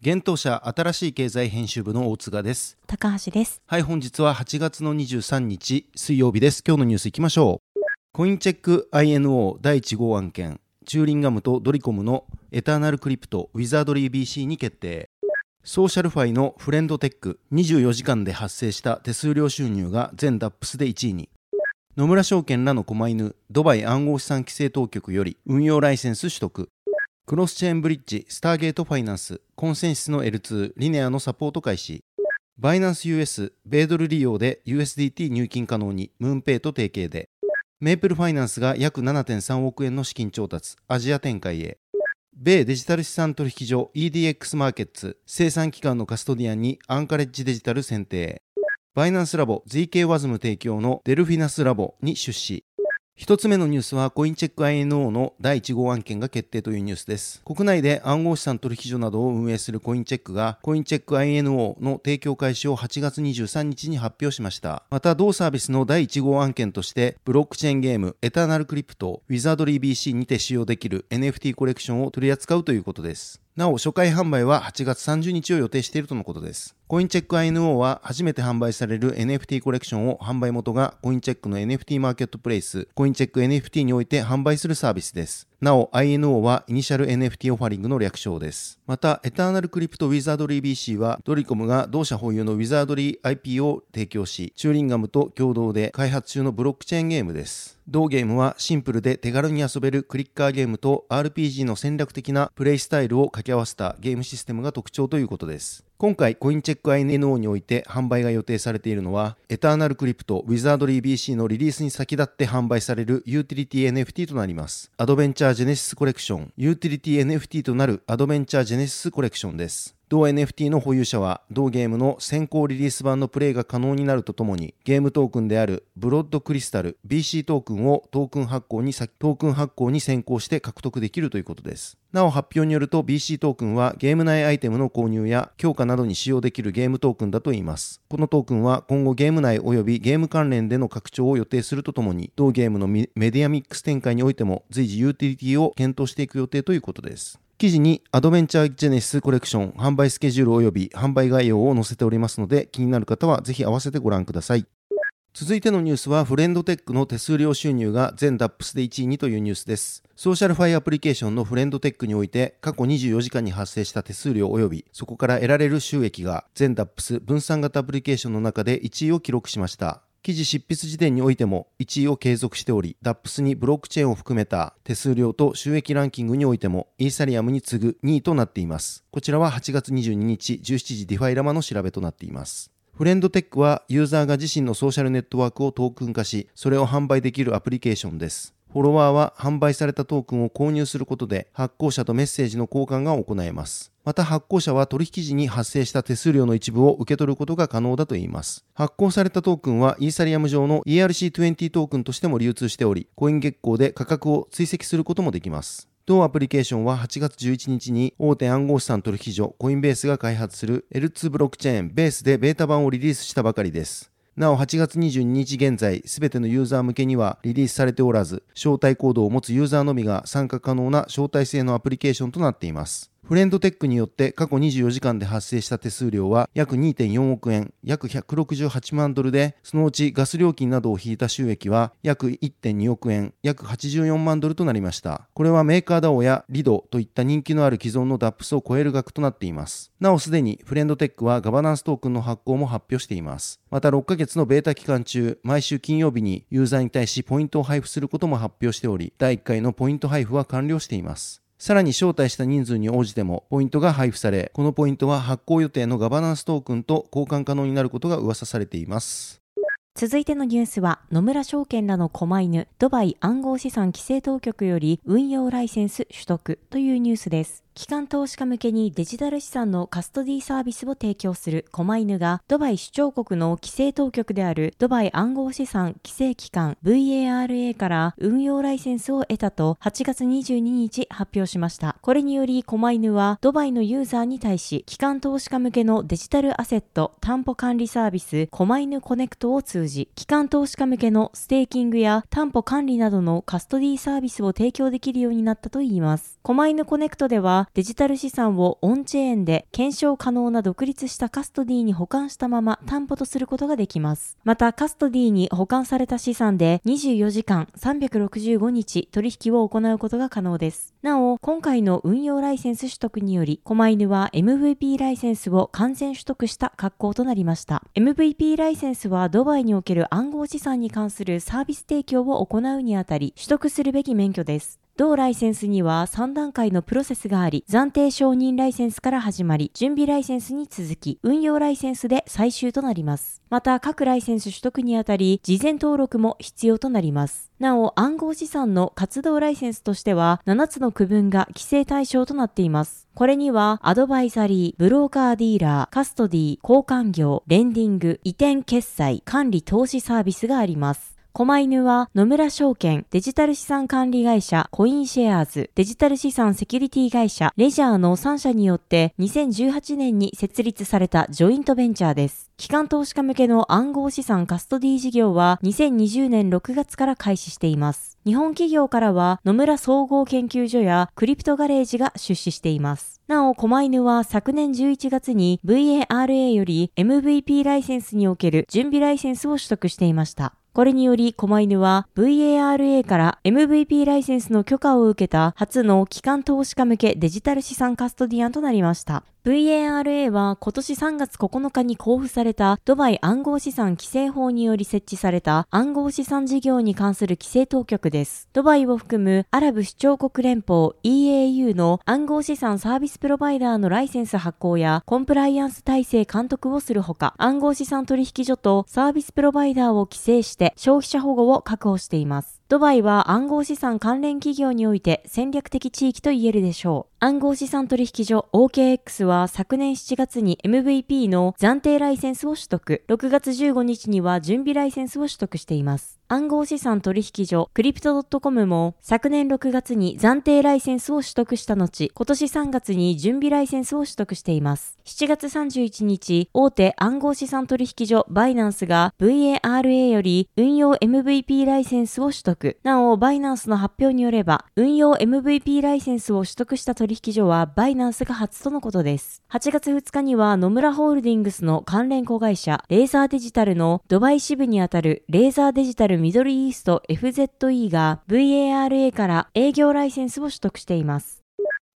現当社新しい経済編集部の大塚です。高橋です。はい本日は8月の23日水曜日です。今日のニュースいきましょう。コインチェック INO 第1号案件Turingum とドリコムの Eternal Crypt Wizardry BC に決定。 SocialFi の friend.tech 24時間で発生した手数料収入が全 Dapps で1位に。野村証券らの狛犬ドバイ暗号資産規制当局より運用ライセンス取得クロスチェーンブリッジスターゲートファイナンスコンセンシスの L2 リネアのサポート開始。 Binance US 米ドル利用で USDT 入金可能に MoonPay と提携で。メープルファイナンスが約7.3億円の資金調達アジア展開へ。米デジタル資産取引所 EDX マーケッツ生産機関のカストディアンにアンカレッジデジタル選定バイナンスラボ ZK ワズム提供のデルフィナスラボに出資。一つ目のニュースはコインチェック INO の第1号案件が決定というニュースです。国内で暗号資産取引所などを運営するコインチェックがコインチェック INO の提供開始を8月23日に発表しました。また同サービスの第1号案件としてブロックチェーンゲームエターナルクリプトウィザードリー BC にて使用できる NFT コレクションを取り扱うということです。なお、初回販売は8月30日を予定しているとのことです。コインチェック INO は初めて販売される NFT コレクションを販売元がコインチェックの NFT マーケットプレイス、コインチェック NFT において販売するサービスです。なお、INO はイニシャル NFT オファリングの略称です。また、エターナルクリプトウィザードリー BC はドリコムが同社保有のウィザードリー IP を提供し、 Turingum と共同で開発中のブロックチェーンゲームです。同ゲームはシンプルで手軽に遊べるクリッカーゲームと RPG の戦略的なプレイスタイルを掛け合わせたゲームシステムが特徴ということです。今回コインチェック INO において販売が予定されているのはエターナルクリプトウィザードリー BC のリリースに先立って販売されるユーティリティ NFT となります。 Adventurer Genesis Collection。ユーティリティ NFT となるアドベンチャージェネシスコレクションです。同 NFT の保有者は同ゲームの先行リリース版のプレイが可能になるとともにゲームトークンであるブロッドクリスタル BC トークンをトークン発行にトークン発行に先行して獲得できるということです。なお発表によると BC トークンはゲーム内アイテムの購入や強化などに使用できるゲームトークンだといいます。このトークンは今後ゲーム内及びゲーム関連での拡張を予定するとともに同ゲームのメディアミックス展開においても随時ユーティリティを検討していく予定ということです。記事にアドベンチャージェネシスコレクション販売スケジュール及び販売概要を載せておりますので気になる方はぜひ合わせてご覧ください。続いてのニュースは friend.tech の手数料収入が全 Dapps で1位にというニュースです。 SocialFi アプリケーションの friend.tech において過去24時間に発生した手数料及びそこから得られる収益が全 Dapps 分散型アプリケーションの中で1位を記録しました。記事執筆時点においても1位を継続しており、DAPS にブロックチェーンを含めた手数料と収益ランキングにおいてもイーサリアムに次ぐ2位となっています。こちらは8月22日17時 DefiLlama の調べとなっています。 friend.tech はユーザーが自身のソーシャルネットワークをトークン化し、それを販売できるアプリケーションです。フォロワーは販売されたトークンを購入することで発行者とメッセージの交換が行えます。また発行者は取引時に発生した手数料の一部を受け取ることが可能だといいます。発行されたトークンはイーサリアム上の ERC20 トークンとしても流通しており、コイン月光で価格を追跡することもできます。同アプリケーションは8月11日に大手暗号資産取引所コインベースが開発する L2 ブロックチェーンベースでベータ版をリリースしたばかりです。なお8月22日現在、すべてのユーザー向けにはリリースされておらず、招待コードを持つユーザーのみが参加可能な招待制のアプリケーションとなっています。フレンドテックによって過去24時間で発生した手数料は約2.4億円、約168万ドルで、そのうちガス料金などを引いた収益は約1.2億円、約84万ドルとなりました。これはメーカー DAO やリドといった人気のある既存の DAPS を超える額となっています。なおすでにフレンドテックはガバナンストークンの発行も発表しています。また6ヶ月のベータ期間中、毎週金曜日にユーザーに対しポイントを配布することも発表しており、第1回のポイント配布は完了しています。さらに招待した人数に応じてもポイントが配布され、このポイントは発行予定のガバナンストークンと交換可能になることが噂されています。続いてのニュースは、野村証券らの狛犬、ドバイ暗号資産規制当局より運用ライセンス取得というニュースです。機関投資家向けにデジタル資産のカストディサービスを提供する狛犬がドバイ首長国の規制当局であるドバイ暗号資産規制機関 VARA から運用ライセンスを得たと8月22日発表しました。これにより狛犬はドバイのユーザーに対し機関投資家向けのデジタルアセット担保管理サービス Komainu Connect を通じ機関投資家向けのステーキングや担保管理などのカストディサービスを提供できるようになったといいます。 Komainu Connect ではデジタル資産をオンチェーンで検証可能な独立したカストディに保管したまま担保とすることができます。また、カストディに保管された資産で24時間365日取引を行うことが可能です。なお、今回の運用ライセンス取得により、狛犬は MVP ライセンスを完全取得した格好となりました。MVP ライセンスはドバイにおける暗号資産に関するサービス提供を行うにあたり取得するべき免許です。同ライセンスには3段階のプロセスがあり、暫定承認ライセンスから始まり、準備ライセンスに続き、運用ライセンスで最終となります。また、各ライセンス取得にあたり、事前登録も必要となります。なお、暗号資産の活動ライセンスとしては、7つの区分が規制対象となっています。これには、アドバイザリー、ブローカーディーラー、カストディー、交換業、レンディング、移転決済、管理投資サービスがあります。狛犬は野村証券、デジタル資産管理会社コインシェアーズ、デジタル資産セキュリティ会社レジャーの3社によって2018年に設立されたジョイントベンチャーです。機関投資家向けの暗号資産カストディ事業は2020年6月から開始しています。日本企業からは野村総合研究所やクリプトガレージが出資しています。なお、狛犬は昨年11月に VARA より MVP ライセンスにおける準備ライセンスを取得していました。これにより、狛犬は VARA から MVP ライセンスの許可を受けた初の機関投資家向けデジタル資産カストディアンとなりました。VARA は今年3月9日に交付されたドバイ暗号資産規制法により設置された暗号資産事業に関する規制当局です。ドバイを含むアラブ首長国連邦 EAU の暗号資産サービスプロバイダーのライセンス発行やコンプライアンス体制監督をするほか、暗号資産取引所とサービスプロバイダーを規制して消費者保護を確保しています。ドバイは暗号資産関連企業において戦略的地域と言えるでしょう。暗号資産取引所 OKX は昨年7月に MVP の暫定ライセンスを取得、6月15日には準備ライセンスを取得しています。暗号資産取引所クリプト .com も昨年6月に暫定ライセンスを取得した後、今年3月に準備ライセンスを取得しています。7月31日、大手暗号資産取引所バイナンスが VARA より運用 MVP ライセンスを取得。なお、バイナンスの発表によれば、運用 MVP ライセンスを取得した取引所はバイナンスが初とのことです。8月2日には野村ホールディングスの関連子会社、レーザーデジタルのドバイ支部にあたるレーザーデジタルミドルイースト FZE が VARA から営業ライセンスを取得しています。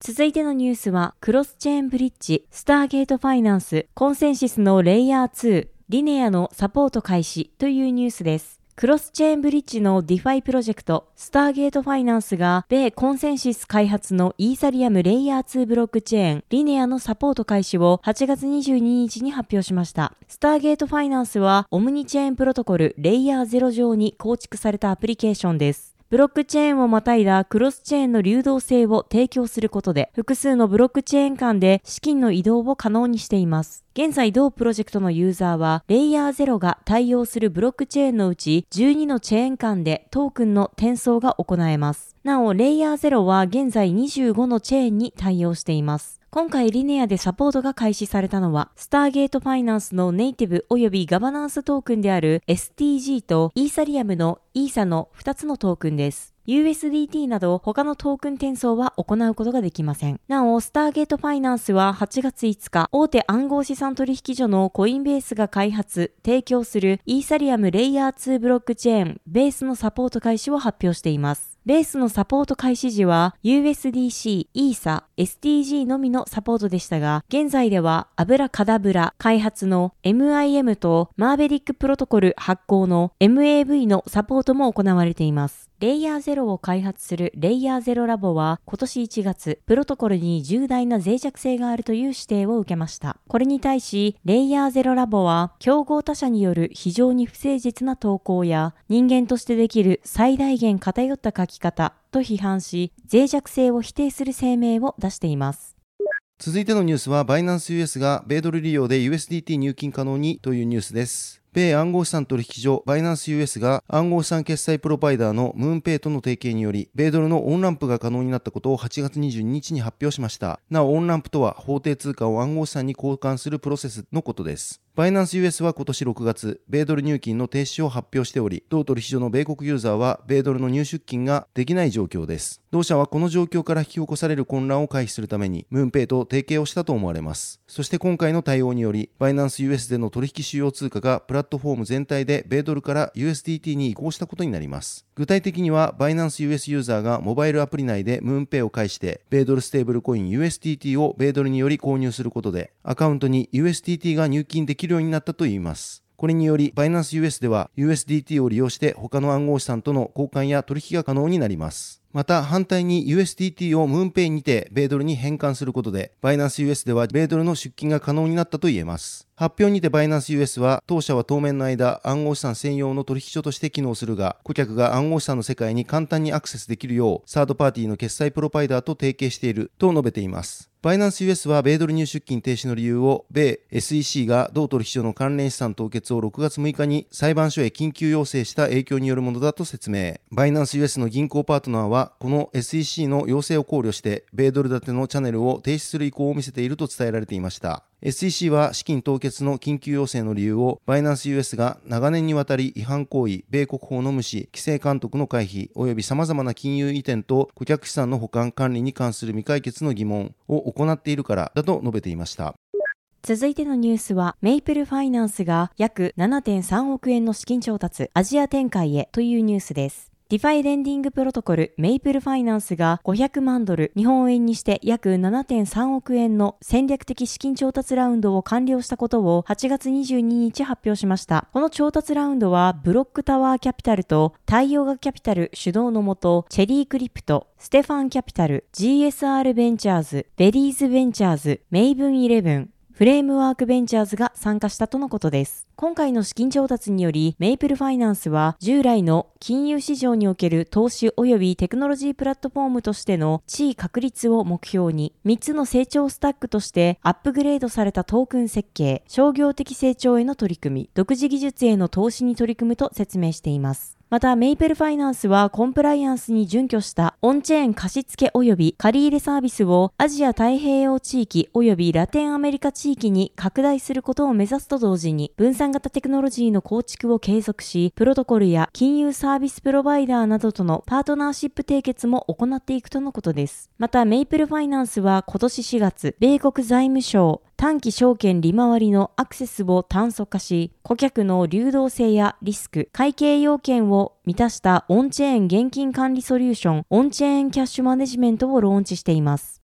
続いてのニュースは、クロスチェーンブリッジ、 Stargate Finance、ConsenSys のレイヤー2、Linea のサポート開始というニュースです。クロスチェーンブリッジの DeFi プロジェクト、 Stargate Finance が、米 ConsenSys 開発のイーサリアムレイヤー2ブロックチェーン、 Linea のサポート開始を8月22日に発表しました。 Stargate Finance は、オムニチェーンプロトコルレイヤー0上に構築されたアプリケーションです。ブロックチェーンをまたいだクロスチェーンの流動性を提供することで、複数のブロックチェーン間で資金の移動を可能にしています。現在同プロジェクトのユーザーは、レイヤー0が対応するブロックチェーンのうち12のチェーン間でトークンの転送が行えます。なお、レイヤー0は現在25のチェーンに対応しています。今回リネアでサポートが開始されたのは、スターゲートファイナンスのネイティブ及びガバナンストークンである STG とイーサリアムのイーサの2つのトークンです。USDT など他のトークン転送は行うことができません。なお、スターゲートファイナンスは8月5日、大手暗号資産取引所のコインベースが開発、提供するイーサリアムレイヤー2ブロックチェーン、ベースのサポート開始を発表しています。ベースのサポート開始時は USDC、ESA、SDG のみのサポートでしたが、現在ではアブラカダブラ開発の MIM とマーベリックプロトコル発行の MAV のサポートも行われています。レイヤーゼロを開発するレイヤーゼロラボは今年1月、プロトコルに重大な脆弱性があるという指定を受けました。これに対し、レイヤーゼロラボは競合他社による非常に不誠実な投稿や人間としてできる最大限偏った書き方と批判し、脆弱性を否定する声明を出しています。続いてのニュースは、バイナンス US が米ドル利用で USDT 入金可能にというニュースです。米暗号資産取引所バイナンス US が暗号資産決済プロバイダーのムーンペイとの提携により、米ドルのオンランプが可能になったことを8月22日に発表しました。なお、オンランプとは法定通貨を暗号資産に交換するプロセスのことです。バイナンス US は今年6月、米ドル入金の停止を発表しており、同取引所の米国ユーザーは米ドルの入出金ができない状況です。同社はこの状況から引き起こされる混乱を回避するために、ムーンペイと提携をしたと思われます。そして今回の対応により、バイナンス US での取引主要通貨がプラットフォーム全体で米ドルから USDT に移行したことになります。具体的には、バイナンス US ユーザーがモバイルアプリ内でムーンペイを介して、米ドルステーブルコイン USDT を米ドルにより購入することで、アカウントに USDT が入金できるようになったといいます。これにより、バイナンス US では USDT を利用して他の暗号資産との交換や取引が可能になります。また反対に USDT をムーンペイにて米ドルに変換することで、バイナンス US では米ドルの出金が可能になったと言えます。発表にてバイナンス US は、当社は当面の間、暗号資産専用の取引所として機能するが、顧客が暗号資産の世界に簡単にアクセスできるよう、サードパーティーの決済プロバイダーと提携していると述べています。バイナンス US は米ドル入出金停止の理由を、米 SEC が同取引所の関連資産凍結を6月6日に裁判所へ緊急要請した影響によるものだと説明。バイナンス US の銀行パートナーは、この SEC の要請を考慮して、米ドル建てのチャンネルを停止する意向を見せていると伝えられていました。SEC は資金凍結の緊急要請の理由を、バイナンス US が長年にわたり違反行為、米国法の無視、規制監督の回避、及び様々な金融移転と顧客資産の保管管理に関する未解決の疑問を行っているからだと述べていました。続いてのニュースは、 Maple Finance が約7.3億円の資金調達、アジア展開へというニュースです。 DeFi レンディングプロトコル Maple Finance が500万ドル、日本円にして約7.3億円の戦略的資金調達ラウンドを完了したことを8月22日発表しました。この調達ラウンドは BlockTower Capital と Tioga Capital 主導のもと、 Cherry Crypto、ステファンキャピタル、GSR Ventures、ベリーズベンチャーズ、 Maven 11、Framework Ventures が参加したとのことです。今回の資金調達により、 Maple Finance は従来の金融市場における投資及びテクノロジープラットフォームとしての地位確立を目標に、3つの成長スタックとしてアップグレードされたトークン設計、商業的成長への取り組み、独自技術への投資に取り組むと説明しています。また、 Maple Finance はコンプライアンスに準拠したオンチェーン貸付及び借入サービスをアジア太平洋地域及びラテンアメリカ地域に拡大することを目指すと同時に、分散型テクノロジーの構築を継続し、プロトコルや金融サービスプロバイダーなどとのパートナーシップ締結も行っていくとのことです。また、メイプルファイナンスは今年4月、米国財務省、短期証券利回りのアクセスを炭素化し、顧客の流動性やリスク、会計要件を満たしたオンチェーン現金管理ソリューション、オンチェーンキャッシュマネジメントをローンチしています。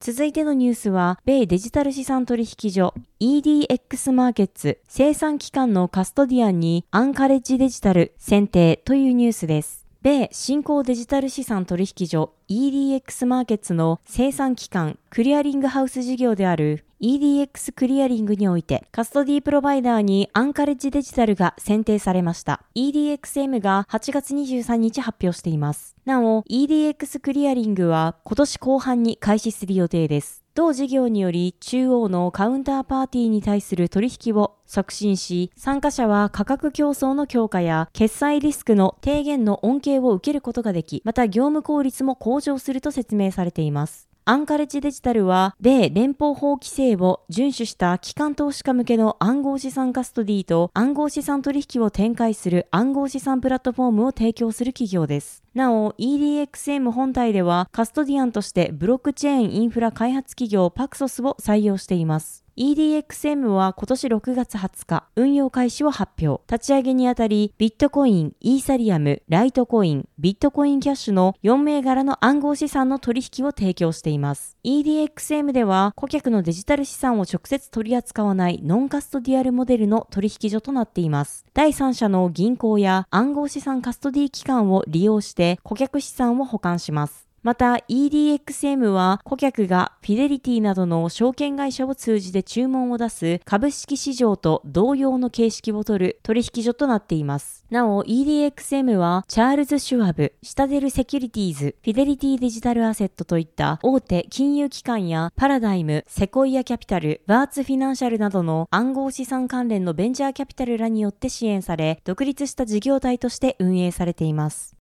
続いてのニュースは、米デジタル資産取引所 EDX マーケッツ生産機関のカストディアンにアンカレッジデジタル選定というニュースです。米新興デジタル資産取引所 EDX マーケッツの生産機関クリアリングハウス事業である EDX クリアリングにおいてカストディプロバイダーにアンカレッジデジタルが選定されました。EDXM が8月23日発表しています。なお、EDX クリアリングは今年後半に開始する予定です。同事業により中央のカウンターパーティーに対する取引を促進し、参加者は価格競争の強化や決済リスクの低減の恩恵を受けることができ、また業務効率も向上すると説明されています。アンカレッジデジタルは、米連邦法規制を遵守した機関投資家向けの暗号資産カストディと暗号資産取引を展開する暗号資産プラットフォームを提供する企業です。なお、EDXM 本体ではカストディアンとしてブロックチェーンインフラ開発企業パクソスを採用しています。EDXM は今年6月20日、運用開始を発表。立ち上げにあたり、ビットコイン、イーサリアム、ライトコイン、ビットコインキャッシュの4銘柄の暗号資産の取引を提供しています。EDXM では、顧客のデジタル資産を直接取り扱わないノンカストディアルモデルの取引所となっています。第三者の銀行や暗号資産カストディ機関を利用して顧客資産を保管します。また EDXM は顧客がフィデリティなどの証券会社を通じて注文を出す株式市場と同様の形式をとる取引所となっています。なお EDXM はチャールズ・シュワブ、シタデル・セキュリティーズ、フィデリティデジタルアセットといった大手金融機関やパラダイム、セコイアキャピタル、バーツフィナンシャルなどの暗号資産関連のベンチャーキャピタルらによって支援され、独立した事業体として運営されています。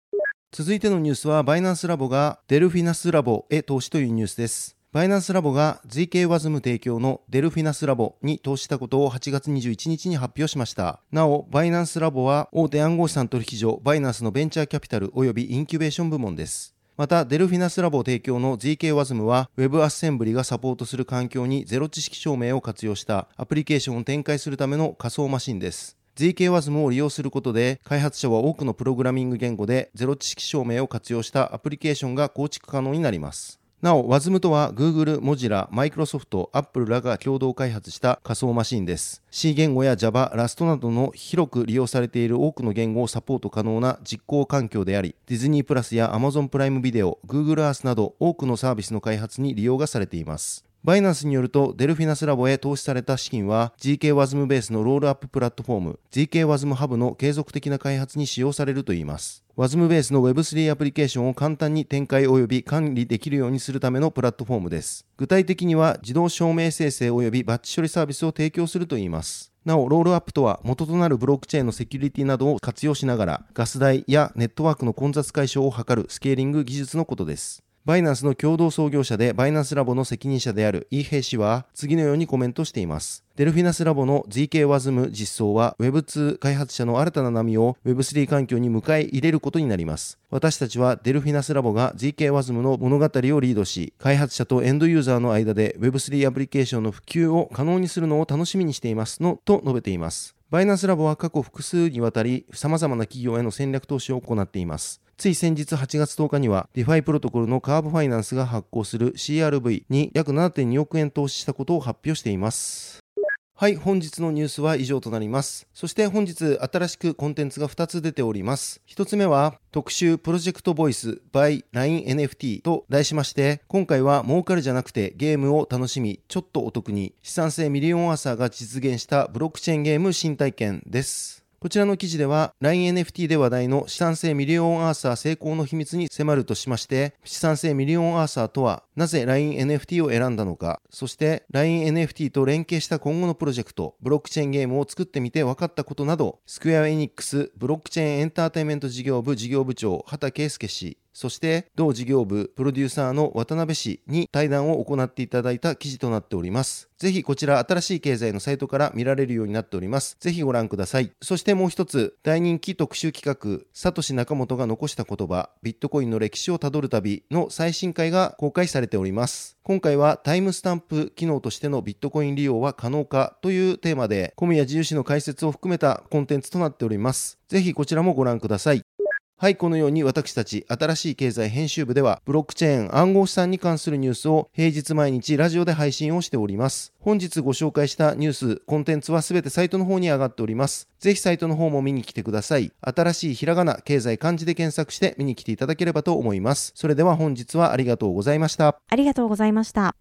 続いてのニュースは、バイナンスラボがデルフィナスラボへ投資というニュースです。バイナンスラボが ZK ワズム提供のデルフィナスラボに投資したことを8月21日に発表しました。なお、バイナンスラボは大手暗号資産取引所バイナンスのベンチャーキャピタル及びインキュベーション部門です。また、デルフィナスラボ提供の ZK ワズムは Web アッセンブリがサポートする環境にゼロ知識証明を活用したアプリケーションを展開するための仮想マシンです。ZKWASM を利用することで、開発者は多くのプログラミング言語でゼロ知識証明を活用したアプリケーションが構築可能になります。なお、WASM とは Google、Mozilla、Microsoft、Apple らが共同開発した仮想マシンです。C 言語や Java、Rust などの広く利用されている多くの言語をサポート可能な実行環境であり、ディズニープラスや Amazon プライムビデオ、Google Earth など多くのサービスの開発に利用がされています。バイナンスによると、デルフィナスラボへ投資された資金は、GKWASM ベースのロールアッププラットフォーム、GKWASM ハブの継続的な開発に使用されるといいます。WASM ベースの Web3 アプリケーションを簡単に展開及び管理できるようにするためのプラットフォームです。具体的には、自動証明生成及びバッチ処理サービスを提供するといいます。なお、ロールアップとは元となるブロックチェーンのセキュリティなどを活用しながら、ガス代やネットワークの混雑解消を図るスケーリング技術のことです。バイナンスの共同創業者でバイナンスラボの責任者であるイーヘイ氏は次のようにコメントしています。デルフィナスラボの ZK-WASM 実装は Web2 開発者の新たな波を Web3 環境に迎え入れることになります。私たちはデルフィナスラボが ZK-WASM の物語をリードし、開発者とエンドユーザーの間で Web3 アプリケーションの普及を可能にするのを楽しみにしていますのと述べています。バイナンスラボは過去複数にわたり様々な企業への戦略投資を行っています。つい先日8月10日には、 DeFi プロトコルのカーブファイナンスが発行する CRV に約7.2億円投資したことを発表しています。はい、本日のニュースは以上となります。そして本日新しくコンテンツが2つ出ております。1つ目は特集プロジェクトボイス by LINENFT と題しまして、今回は儲かるじゃなくてゲームを楽しみ、ちょっとお得に資産性ミリオンアーサーが実現したブロックチェーンゲーム新体験です。こちらの記事では LINENFT で話題の資産性ミリオンアーサー成功の秘密に迫るとしまして資産性ミリオンアーサーとはなぜ LINENFT を選んだのかそして LINENFT と連携した今後のプロジェクトブロックチェーンゲームを作ってみて分かったことなどスクエアエニックスブロックチェーンエンターテインメント事業部事業部長畑圭介氏そして同事業部プロデューサーの渡辺氏に対談を行っていただいた記事となっております。ぜひこちら新しい経済のサイトから見られるようになっております。ぜひご覧ください。そしてもう一つ、大人気特集企画、サトシ仲本が残した言葉、ビットコインの歴史をたどる旅の最新回が公開されております。今回はタイムスタンプ機能としてのビットコイン利用は可能かというテーマで、小宮自由氏の解説を含めたコンテンツとなっております。ぜひこちらもご覧ください。はい、このように私たち新しい経済編集部ではブロックチェーン暗号資産に関するニュースを平日毎日ラジオで配信をしております。本日ご紹介したニュース、コンテンツはすべてサイトの方に上がっております。ぜひサイトの方も見に来てください。新しいひらがな、経済漢字で検索して見に来ていただければと思います。それでは本日はありがとうございました。ありがとうございました。